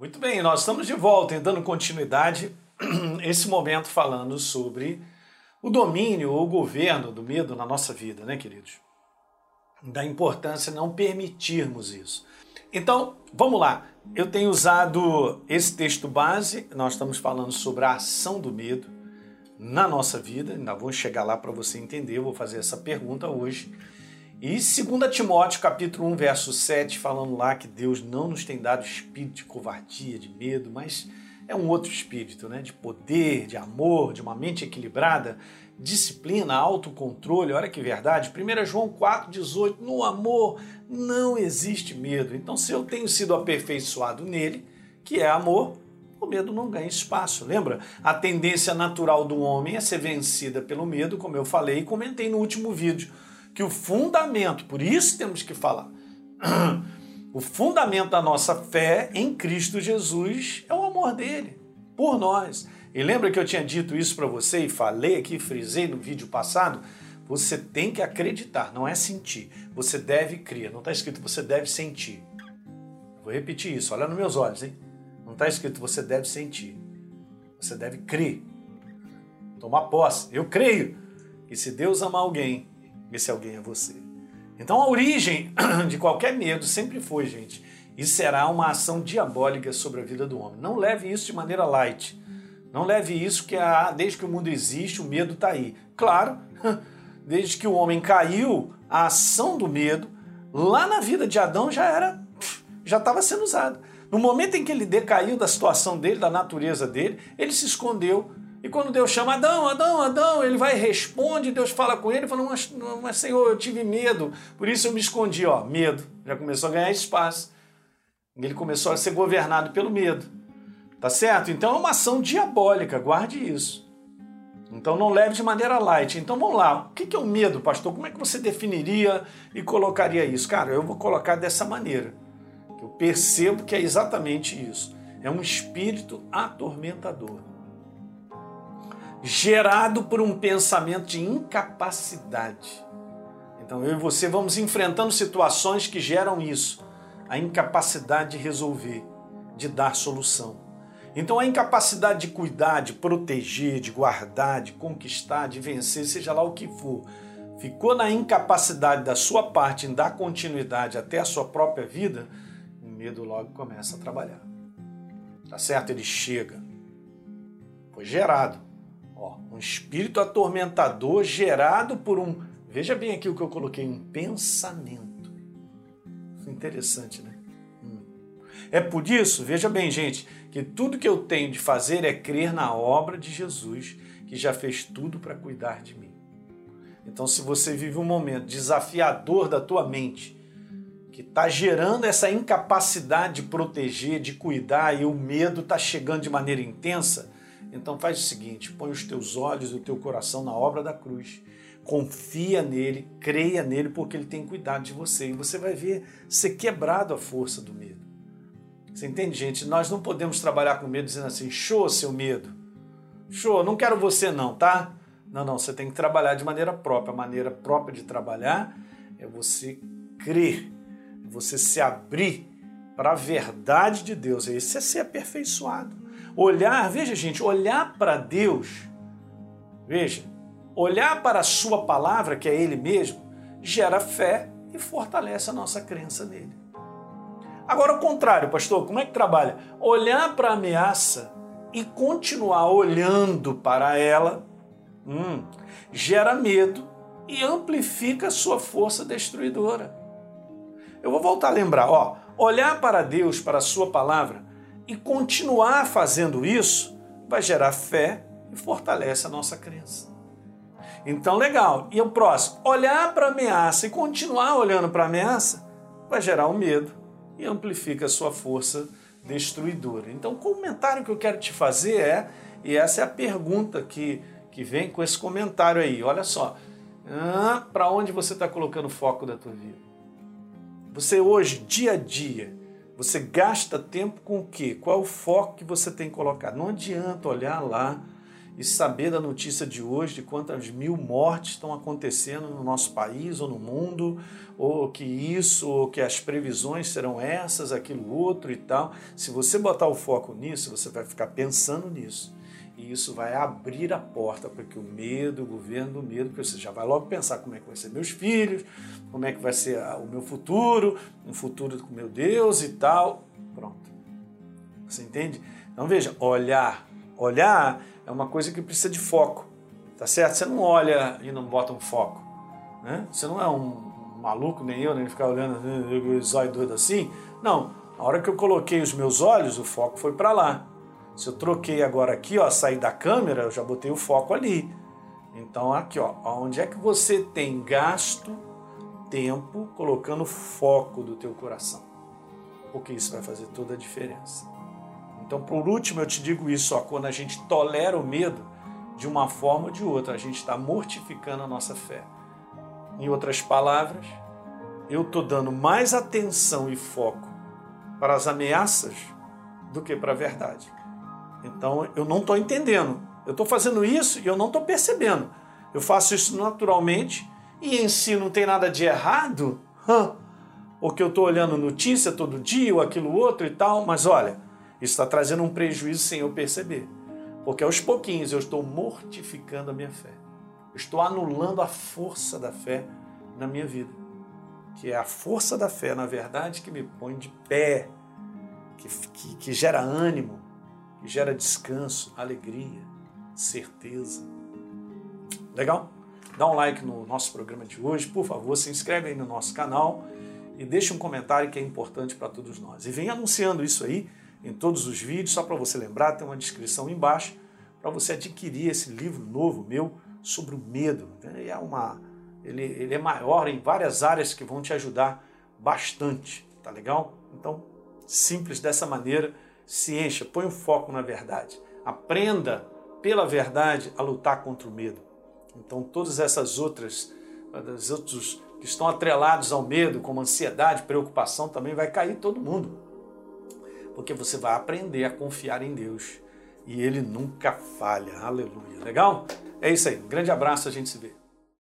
Muito bem, nós estamos de volta, dando continuidade esse momento falando sobre o domínio ou o governo do medo na nossa vida, né, queridos? Da importância não permitirmos isso. Então, vamos lá. Eu tenho usado esse texto base, nós estamos falando sobre a ação do medo na nossa vida, ainda vou chegar lá para você entender, vou fazer essa pergunta hoje. E 2 Timóteo, capítulo 1, verso 7, falando lá que Deus não nos tem dado espírito de covardia, de medo, mas é um outro espírito, né? De poder, de amor, de uma mente equilibrada, disciplina, autocontrole. Olha que verdade. 1 João 4,18, no amor não existe medo. Então, se eu tenho sido aperfeiçoado nele, que é amor, o medo não ganha espaço. Lembra? A tendência natural do homem é ser vencida pelo medo, como eu falei e comentei no último vídeo que o fundamento, por isso temos que falar, o fundamento da nossa fé em Cristo Jesus é o amor dele por nós. E lembra que eu tinha dito isso para você e falei aqui, frisei no vídeo passado? Você tem que acreditar, não é sentir. Você deve crer. Não está escrito você deve sentir. Vou repetir isso, olha nos meus olhos, hein? Não está escrito você deve sentir. Você deve crer. Tomar posse. Eu creio que se Deus amar alguém, esse alguém é você. Então a origem de qualquer medo sempre foi, gente, e será uma ação diabólica sobre a vida do homem. Não leve isso de maneira light. Não leve isso que ah, desde que o mundo existe, o medo está aí. Claro, desde que o homem caiu, a ação do medo lá na vida de Adão já era já estava sendo usada. No momento em que ele decaiu da situação dele, da natureza dele, ele se escondeu e quando Deus chama Adão, Adão, Adão, ele vai responde, Deus fala com ele, fala, mas, mas Senhor, eu tive medo, por isso eu me escondi, ó, medo. Já começou a ganhar espaço. Ele começou a ser governado pelo medo. Tá certo? Então é uma ação diabólica, guarde isso. Então não leve de maneira light. Então vamos lá. O que é o medo, pastor? Como é que você definiria e colocaria isso? Cara, eu vou colocar dessa maneira. Eu percebo que é exatamente isso. É um espírito atormentador gerado por um pensamento de incapacidade. Então eu e você vamos enfrentando situações que geram isso, a incapacidade de resolver, de dar solução. Então a incapacidade de cuidar, de proteger, de guardar, de conquistar, de vencer, seja lá o que for, ficou na incapacidade da sua parte em dar continuidade até a sua própria vida, o medo logo começa a trabalhar. Tá certo? Ele chega. Foi gerado espírito atormentador gerado por um. Veja bem aqui o que eu coloquei: um pensamento. Interessante, né? Hum. É por isso, veja bem, gente, que tudo que eu tenho de fazer é crer na obra de Jesus, que já fez tudo para cuidar de mim. Então, se você vive um momento desafiador da tua mente, que está gerando essa incapacidade de proteger, de cuidar, e o medo está chegando de maneira intensa, então faz o seguinte: põe os teus olhos e o teu coração na obra da cruz. Confia nele, creia nele, porque ele tem cuidado de você. E você vai ver ser quebrado a força do medo. Você entende, gente? Nós não podemos trabalhar com medo dizendo assim: show, seu medo. Show, não quero você, não, tá? Não, não, você tem que trabalhar de maneira própria. A maneira própria de trabalhar é você crer, é você se abrir para a verdade de Deus. Esse é ser aperfeiçoado. Olhar, veja gente, olhar para Deus, veja, olhar para a Sua palavra, que é Ele mesmo, gera fé e fortalece a nossa crença nele. Agora, o contrário, pastor, como é que trabalha? Olhar para a ameaça e continuar olhando para ela hum, gera medo e amplifica a sua força destruidora. Eu vou voltar a lembrar, ó, olhar para Deus, para a sua palavra, e continuar fazendo isso vai gerar fé e fortalece a nossa crença. Então, legal. E o próximo? Olhar para a ameaça e continuar olhando para a ameaça vai gerar o um medo e amplifica a sua força destruidora. Então, o comentário que eu quero te fazer é, e essa é a pergunta que, que vem com esse comentário aí, olha só. Ah, para onde você está colocando o foco da tua vida? Você hoje, dia a dia, você gasta tempo com o quê? Qual é o foco que você tem colocado? Não adianta olhar lá e saber da notícia de hoje, de quantas mil mortes estão acontecendo no nosso país ou no mundo, ou que isso, ou que as previsões serão essas, aquilo outro e tal. Se você botar o foco nisso, você vai ficar pensando nisso. E isso vai abrir a porta para que o medo, o governo do medo, porque você já vai logo pensar como é que vai ser meus filhos, como é que vai ser o meu futuro, um futuro com meu Deus e tal. Pronto. Você entende? Então veja, olhar. Olhar é uma coisa que precisa de foco. Tá certo? Você não olha e não bota um foco. Né? Você não é um maluco, nem eu, nem ficar olhando os olhos doido assim. Não. Na hora que eu coloquei os meus olhos, o foco foi para lá. Se eu troquei agora aqui, ó, sair da câmera, eu já botei o foco ali. Então aqui, ó, onde é que você tem gasto tempo colocando foco do teu coração? Porque isso vai fazer toda a diferença. Então, por último, eu te digo isso, ó, quando a gente tolera o medo de uma forma ou de outra, a gente está mortificando a nossa fé. Em outras palavras, eu estou dando mais atenção e foco para as ameaças do que para a verdade. Então eu não estou entendendo. Eu estou fazendo isso e eu não estou percebendo. Eu faço isso naturalmente e em si não tem nada de errado, porque eu estou olhando notícia todo dia ou aquilo outro e tal, mas olha, isso está trazendo um prejuízo sem eu perceber. Porque aos pouquinhos eu estou mortificando a minha fé. Eu estou anulando a força da fé na minha vida. Que é a força da fé, na verdade, que me põe de pé, que, que, que gera ânimo, que gera descanso, alegria, certeza. Legal? Dá um like no nosso programa de hoje, por favor, se inscreve aí no nosso canal e deixe um comentário que é importante para todos nós. E vem anunciando isso aí em todos os vídeos, só para você lembrar, tem uma descrição embaixo para você adquirir esse livro novo meu sobre o medo. Ele é, uma, ele, ele é maior em várias áreas que vão te ajudar bastante, tá legal? Então, simples dessa maneira se encha, põe o foco na verdade. Aprenda pela verdade a lutar contra o medo. Então, todas essas outras, os outros que estão atrelados ao medo, como ansiedade, preocupação, também vai cair todo mundo. Porque você vai aprender a confiar em Deus. E Ele nunca falha. Aleluia. Legal? É isso aí. Um grande abraço, a gente se vê.